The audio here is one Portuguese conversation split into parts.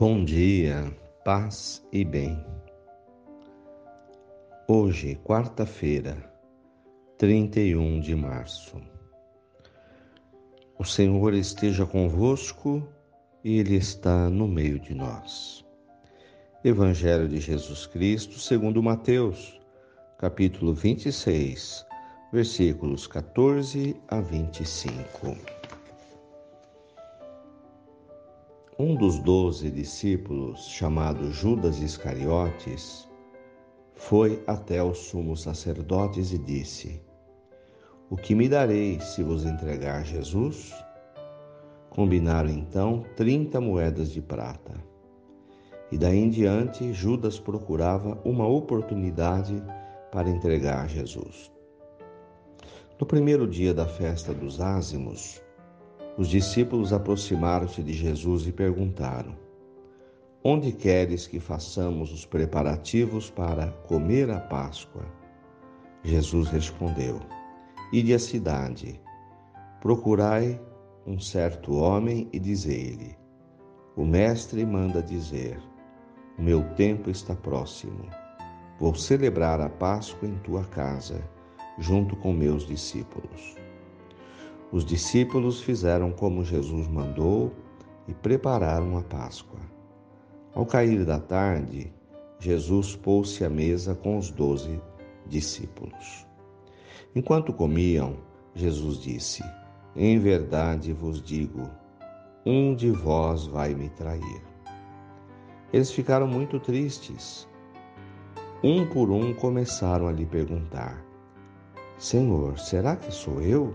Bom dia, paz e bem. Hoje, quarta-feira, 31 de março. O Senhor esteja convosco e Ele está no meio de nós. Evangelho de Jesus Cristo, segundo Mateus, capítulo 26, versículos 14 a 25. Um dos doze discípulos, chamado Judas Iscariotes, foi até os sumos sacerdotes e disse: O que me dareis se vos entregar Jesus? Combinaram então trinta moedas de prata. E daí em diante, Judas procurava uma oportunidade para entregar Jesus. No primeiro dia da festa dos ázimos, os discípulos aproximaram-se de Jesus e perguntaram: Onde queres que façamos os preparativos para comer a Páscoa? Jesus respondeu: Ide à cidade, procurai um certo homem e dizei-lhe: O mestre manda dizer: O meu tempo está próximo. Vou celebrar a Páscoa em tua casa, junto com meus discípulos. Os discípulos fizeram como Jesus mandou e prepararam a Páscoa. Ao cair da tarde, Jesus pôs-se à mesa com os doze discípulos. Enquanto comiam, Jesus disse: Em verdade vos digo, um de vós vai me trair. Eles ficaram muito tristes. Um por um começaram a lhe perguntar: Senhor, será que sou eu?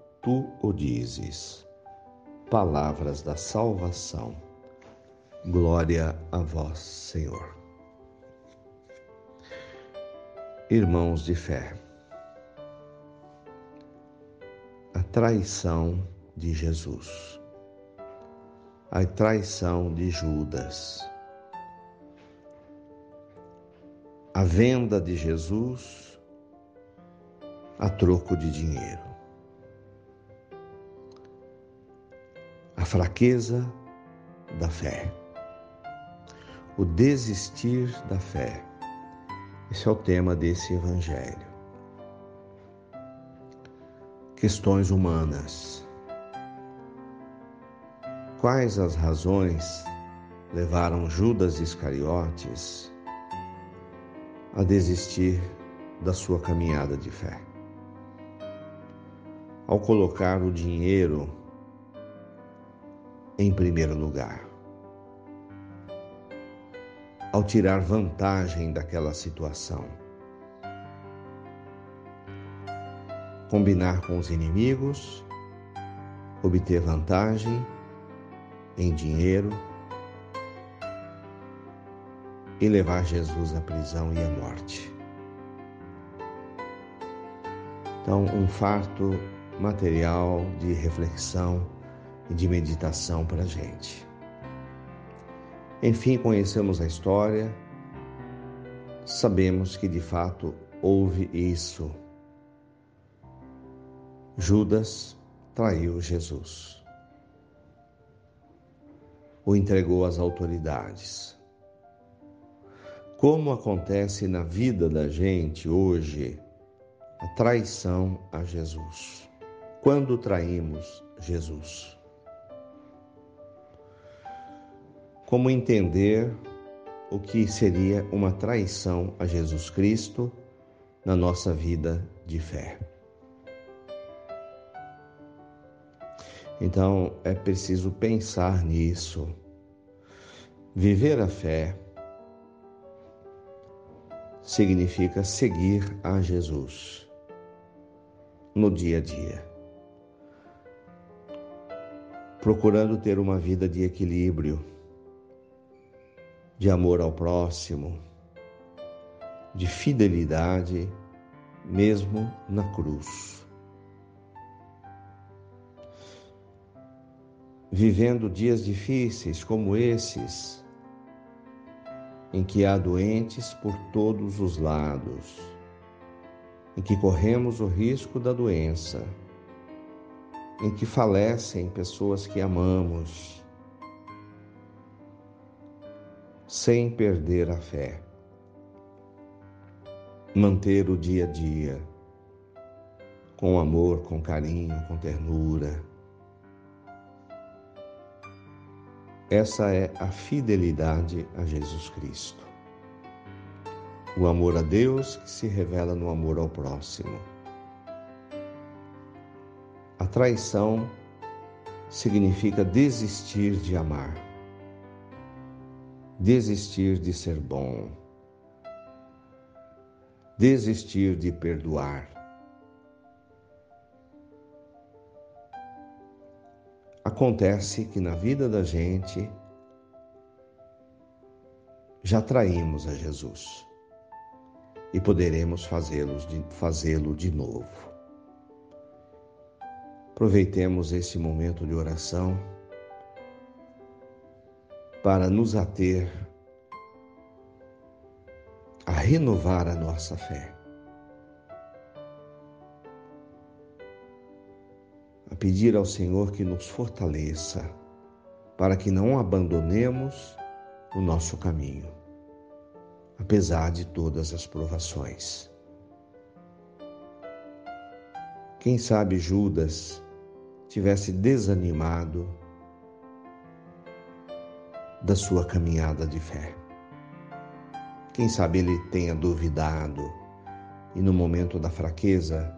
tu o dizes. Palavras da salvação. Glória a vós, Senhor. Irmãos de fé, a traição de Jesus, a traição de Judas, a venda de Jesus a troco de dinheiro. A fraqueza da fé, o desistir da fé. Esse é o tema desse evangelho. Questões humanas. Quais as razões levaram Judas Iscariotes a desistir da sua caminhada de fé? Ao colocar o dinheiro em primeiro lugar. Ao tirar vantagem daquela situação, combinar com os inimigos, obter vantagem em dinheiro e levar Jesus à prisão e à morte. Então, um farto material de reflexão e de meditação para a gente. Enfim, conhecemos a história, sabemos que de fato houve isso. Judas traiu Jesus, o entregou às autoridades. Como acontece na vida da gente hoje a traição a Jesus? Quando traímos Jesus? Como entender o que seria uma traição a Jesus Cristo na nossa vida de fé. Então é preciso pensar nisso. Viver a fé significa seguir a Jesus no dia a dia, procurando ter uma vida de equilíbrio de amor ao próximo, de fidelidade, mesmo na cruz. Vivendo dias difíceis como esses, em que há doentes por todos os lados, em que corremos o risco da doença, em que falecem pessoas que amamos, sem perder a fé. Manter o dia a dia com amor, com carinho, com ternura. Essa é a fidelidade a Jesus Cristo. O amor a Deus que se revela no amor ao próximo. A traição significa desistir de amar, desistir de ser bom, desistir de perdoar. Acontece que na vida da gente já traímos a Jesus e poderemos fazê-lo de, fazê de novo. Aproveitemos esse momento de oração para nos ater a renovar a nossa fé. A pedir ao Senhor que nos fortaleça para que não abandonemos o nosso caminho, apesar de todas as provações. Quem sabe Judas tivesse desanimado da sua caminhada de fé. Quem sabe ele tenha duvidado e no momento da fraqueza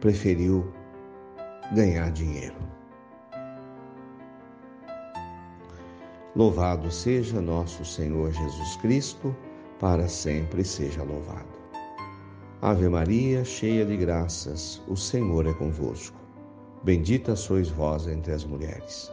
preferiu ganhar dinheiro. Louvado seja nosso Senhor Jesus Cristo, para sempre seja louvado. Ave Maria, cheia de graças, o Senhor é convosco. Bendita sois vós entre as mulheres.